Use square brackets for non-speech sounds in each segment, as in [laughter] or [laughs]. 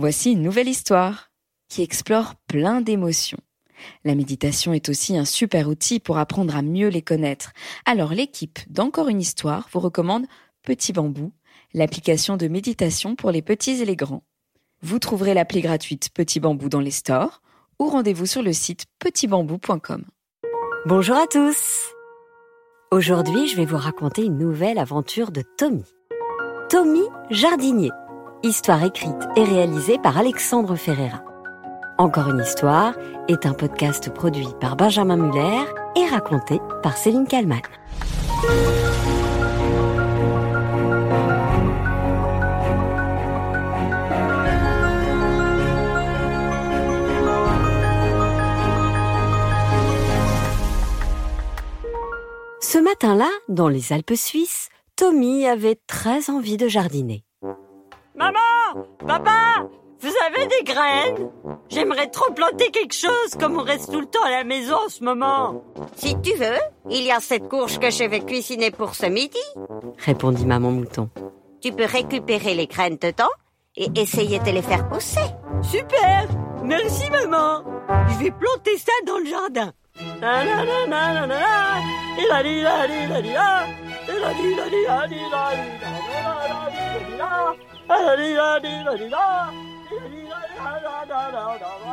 Voici une nouvelle histoire qui explore plein d'émotions. La méditation est aussi un super outil pour apprendre à mieux les connaître. Alors l'équipe d'Encore une histoire vous recommande Petit Bambou, l'application de méditation pour les petits et les grands. Vous trouverez l'appli gratuite Petit Bambou dans les stores ou rendez-vous sur le site petitbambou.com. Bonjour à tous Aujourd'hui, je vais vous raconter une nouvelle aventure de Tommy. Tommy Jardinier. Histoire écrite et réalisée par Alexandre Ferreira. Encore une histoire est un podcast produit par Benjamin Muller et raconté par Céline Kallmann. Ce matin-là, dans les Alpes suisses, Tommy avait très envie de jardiner. Maman Papa Vous avez des graines J'aimerais trop planter quelque chose comme on reste tout le temps à la maison en ce moment. Si tu veux, il y a cette courge que je vais cuisiner pour ce midi. Répondit maman mouton. Tu peux récupérer les graines dedans et essayer de les faire pousser. Super Merci maman Je vais planter ça dans le jardin.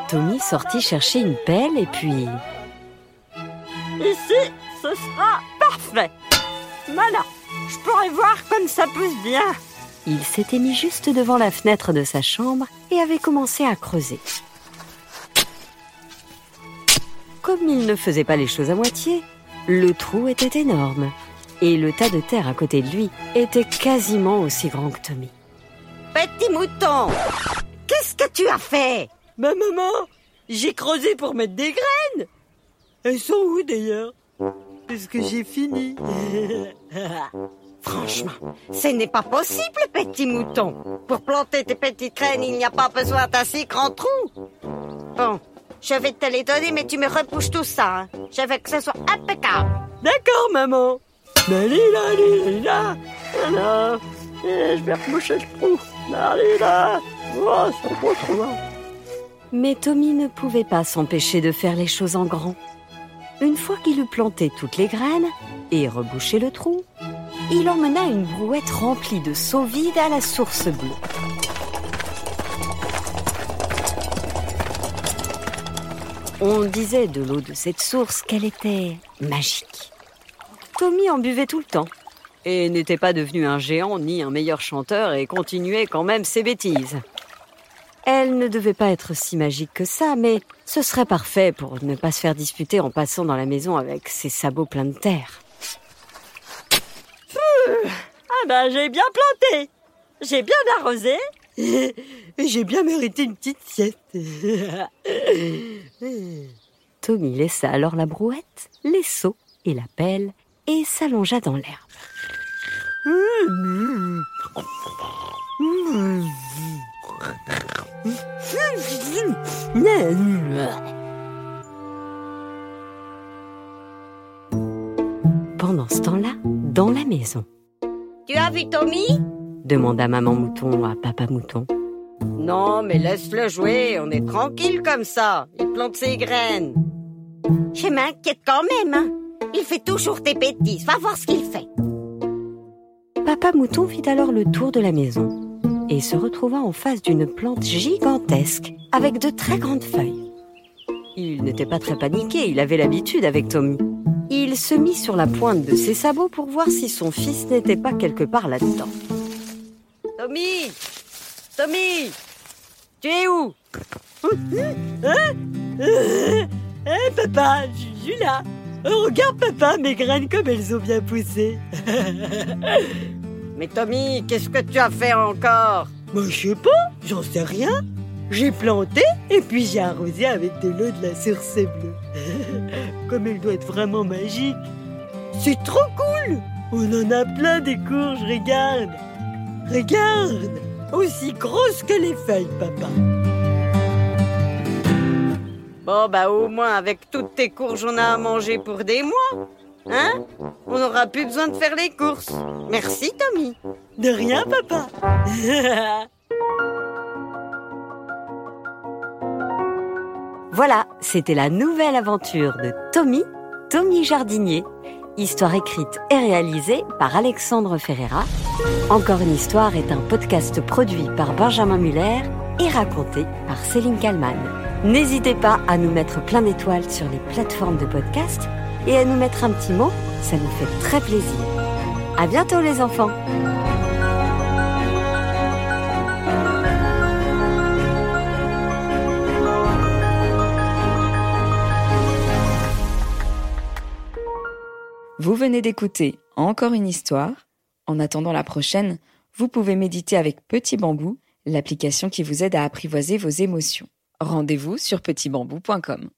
Tommy sortit chercher une pelle et puis... Ici, ce sera parfait. Voilà, je pourrais voir comme ça pousse bien. Il s'était mis juste devant la fenêtre de sa chambre et avait commencé à creuser. Comme il ne faisait pas les choses à moitié, le trou était énorme et le tas de terre à côté de lui était quasiment aussi grand que Tommy. Petit mouton, qu'est-ce que tu as fait? Ma maman, j'ai creusé pour mettre des graines. Elles sont où d'ailleurs? Est-ce que j'ai fini? [laughs] Franchement, ce n'est pas possible, petit mouton. Pour planter tes petites graines, il n'y a pas besoin d'un si grand trou. Bon, je vais te les donner, mais tu me repousses tout ça. hein. Je veux que ce soit impeccable. D'accord, maman. Voilà. Je vais reboucher le trou. Li la. Oh, trop loin. Mais Tommy ne pouvait pas s'empêcher de faire les choses en grand. Une fois qu'il eut planté toutes les graines et rebouché le trou, il emmena une brouette remplie de seaux vides à la source bleue. On disait de l'eau de cette source qu'elle était magique. Tommy en buvait tout le temps et n'était pas devenu un géant ni un meilleur chanteur et continuait quand même ses bêtises. Elle ne devait pas être si magique que ça, mais ce serait parfait pour ne pas se faire disputer en passant dans la maison avec ses sabots pleins de terre. Ah ben, j'ai bien planté. J'ai bien arrosé. [laughs] Et j'ai bien mérité une petite sieste. [laughs] Tommy laissa alors la brouette, les seaux et la pelle et s'allongea dans l'herbe. Pendant ce temps-là, dans la maison, Tu as vu Tommy? Demanda maman mouton à papa mouton. Non, mais laisse-le jouer. On est tranquille comme ça. Il plante ses graines. Je m'inquiète quand même. Hein. Il fait toujours tes bêtises. Va voir ce qu'il fait. Mouton fit alors le tour de la maison et se retrouva en face d'une plante gigantesque avec de très grandes feuilles. Il n'était pas très paniqué, il avait l'habitude avec Tommy. Il se mit sur la pointe de ses sabots pour voir si son fils n'était pas quelque part là-dedans. Tommy Tommy Tu es où? Eh papa, je suis là. Regarde papa, mes graines comme elles ont bien poussé. [laughs] Mais Tommy, qu'est-ce que tu as fait encore? Moi je sais pas, j'en sais rien. J'ai planté et puis j'ai arrosé avec de l'eau de la source bleue. [laughs] Comme elle doit être vraiment magique. C'est trop cool On en a plein des courges, regarde Regarde Aussi grosses que les feuilles, papa. Bon, bah au moins, avec toutes tes courges, on a à manger pour des mois. Hein On n'aura plus besoin de faire les courses. Merci, Tommy. De rien, papa [laughs] Voilà, c'était la nouvelle aventure de Tommy, Tommy Jardinier. Histoire écrite et réalisée par Alexandre Ferreira. Encore une histoire est un podcast produit par Benjamin Muller et raconté par Céline Kallmann. N'hésitez pas à nous mettre plein d'étoiles sur les plateformes de podcast et à nous mettre un petit mot, ça nous fait très plaisir. À bientôt les enfants! Vous venez d'écouter Encore une histoire. En attendant la prochaine, vous pouvez méditer avec Petit Bambou, l'application qui vous aide à apprivoiser vos émotions. Rendez-vous sur petitbambou.com.